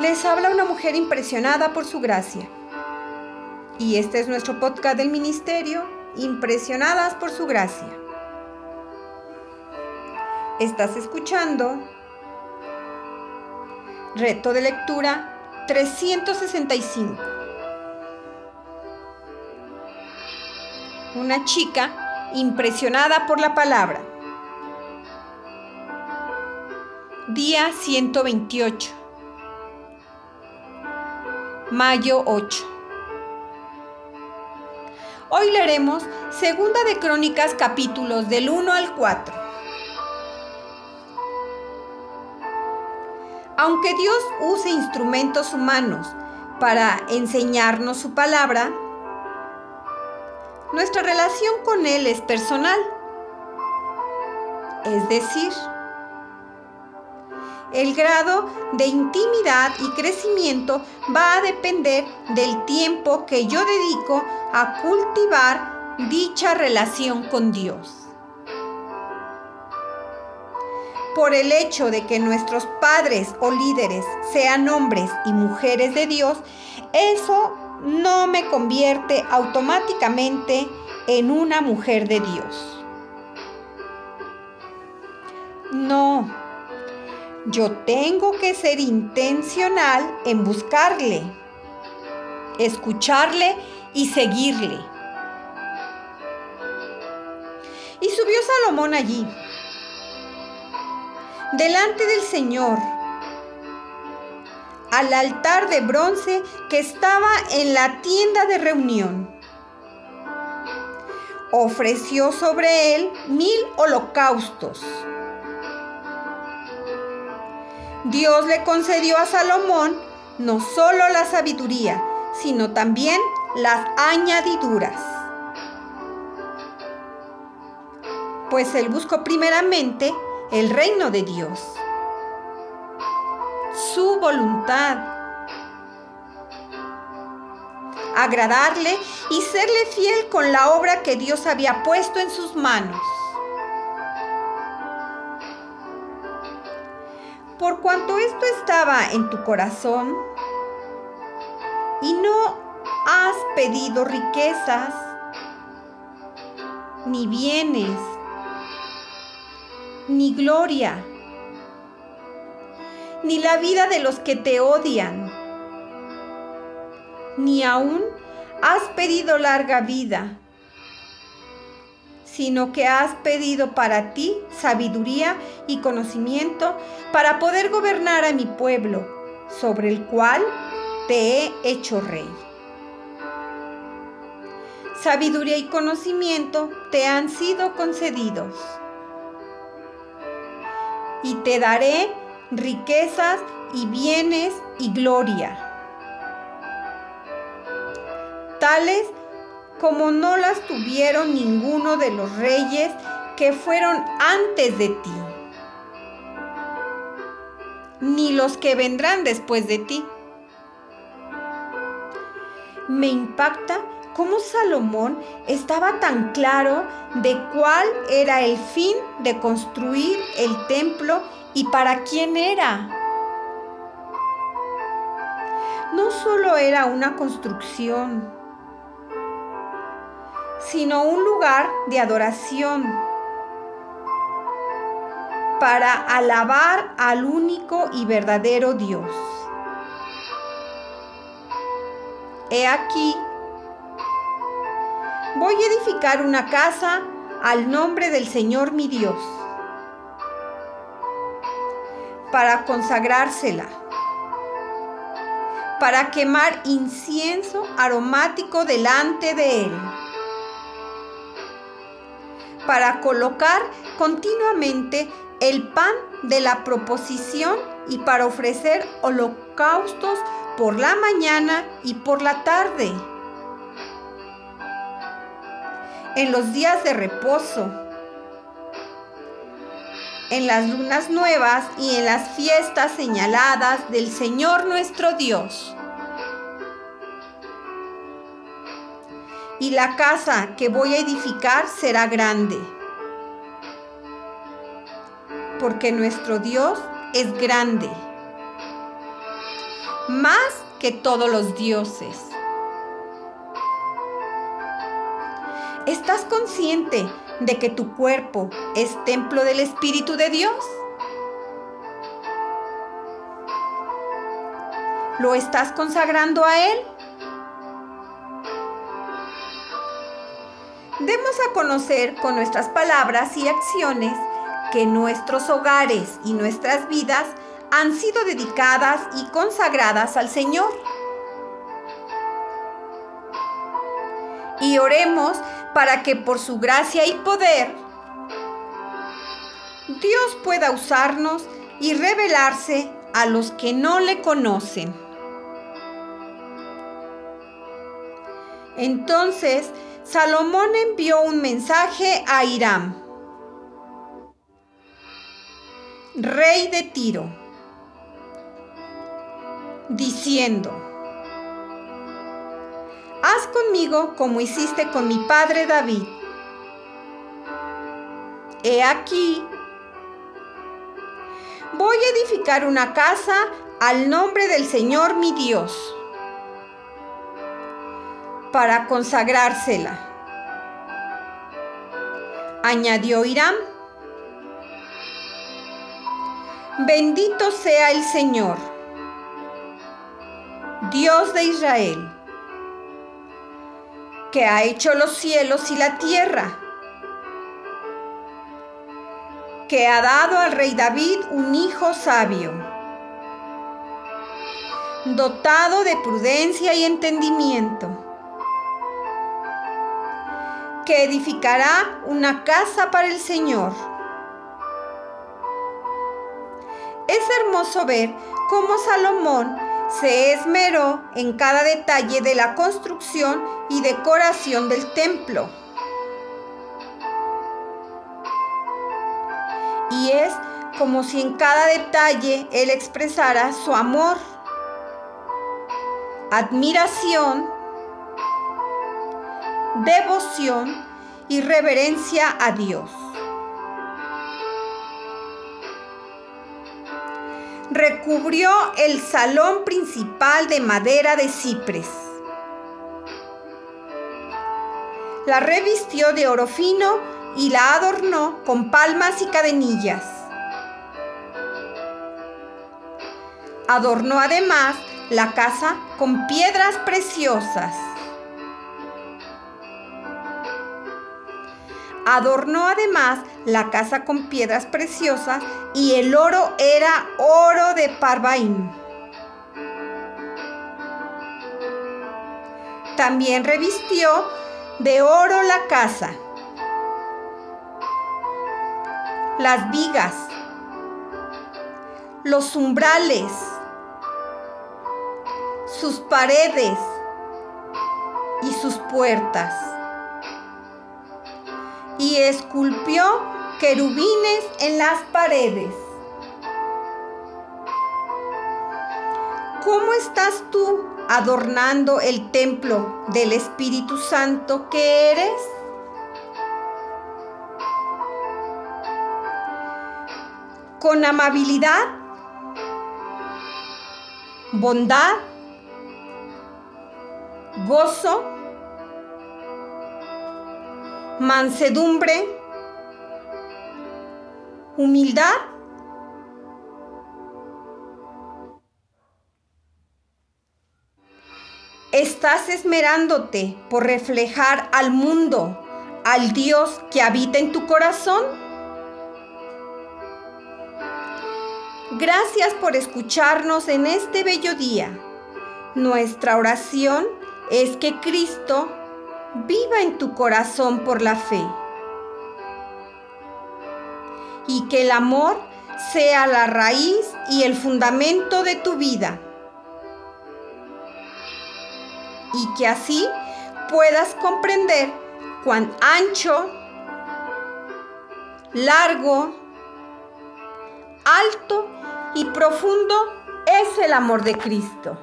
Les habla una mujer impresionada por su gracia. Y este es nuestro podcast del ministerio, Impresionadas por su gracia. Estás escuchando Reto de lectura 365. Una chica impresionada por la palabra. Día 128. Mayo 8. Hoy leeremos Segunda de Crónicas capítulos del 1 al 4. Aunque Dios use instrumentos humanos para enseñarnos su palabra, nuestra relación con Él es personal. Es decir, el grado de intimidad y crecimiento va a depender del tiempo que yo dedico a cultivar dicha relación con Dios. Por el hecho de que nuestros padres o líderes sean hombres y mujeres de Dios, eso no me convierte automáticamente en una mujer de Dios. No, yo tengo que ser intencional en buscarle, escucharle y seguirle. Y subió Salomón allí, delante del Señor, al altar de bronce que estaba en la tienda de reunión. Ofreció sobre él mil holocaustos Dios le concedió a Salomón no solo la sabiduría, sino también las añadiduras. Pues él buscó primeramente el reino de Dios, su voluntad, agradarle y serle fiel con la obra que Dios había puesto en sus manos. Por cuanto esto estaba en tu corazón y no has pedido riquezas, ni bienes, ni gloria, ni la vida de los que te odian, ni aún has pedido larga vida sino que has pedido para ti sabiduría y conocimiento para poder gobernar a mi pueblo, sobre el cual te he hecho rey. Sabiduría y conocimiento te han sido concedidos. Y te daré riquezas y bienes y gloria. Tales como no las tuvieron ninguno de los reyes que fueron antes de ti, ni los que vendrán después de ti. Me impacta cómo Salomón estaba tan claro de cuál era el fin de construir el templo y para quién era. No solo era una construcción, sino un lugar de adoración para alabar al único y verdadero Dios. He aquí, voy a edificar una casa al nombre del Señor mi Dios, para consagrársela, para quemar incienso aromático delante de Él para colocar continuamente el pan de la proposición y para ofrecer holocaustos por la mañana y por la tarde. En los días de reposo, en las lunas nuevas y en las fiestas señaladas del Señor nuestro Dios. Y la casa que voy a edificar será grande. Porque nuestro Dios es grande. más que todos los dioses. ¿Estás consciente de que tu cuerpo es templo del Espíritu de Dios? ¿Lo estás consagrando a Él? Demos a conocer con nuestras palabras y acciones que nuestros hogares y nuestras vidas han sido dedicadas y consagradas al Señor. Y oremos para que por su gracia y poder Dios pueda usarnos y revelarse a los que no le conocen. Entonces Salomón envió un mensaje a Hiram, rey de Tiro, diciendo, haz conmigo como hiciste con mi padre David. He aquí, voy a edificar una casa al nombre del Señor mi Dios para consagrársela. Añadió Irán. Bendito sea el Señor, Dios de Israel, que ha hecho los cielos y la tierra, que ha dado al rey David un hijo sabio, dotado de prudencia y entendimiento que edificará una casa para el Señor. Es hermoso ver cómo Salomón se esmeró en cada detalle de la construcción y decoración del templo. Y es como si en cada detalle él expresara su amor, admiración devoción y reverencia a Dios. Recubrió el salón principal de madera de cipres. La revistió de oro fino y la adornó con palmas y cadenillas. Adornó además la casa con piedras preciosas. Adornó además la casa con piedras preciosas y el oro era oro de Parvaim. También revistió de oro la casa, las vigas, los umbrales, sus paredes y sus puertas y esculpió querubines en las paredes. ¿Cómo estás tú adornando el templo del Espíritu Santo que eres? Con amabilidad, bondad, gozo, mansedumbre, humildad. Estás esmerándote por reflejar al mundo, al Dios que habita en tu corazón. Gracias por escucharnos en este bello día. Nuestra oración es que Cristo viva en tu corazón por la fe. Y que el amor sea la raíz y el fundamento de tu vida. Y que así puedas comprender cuán ancho, largo, alto y profundo es el amor de Cristo.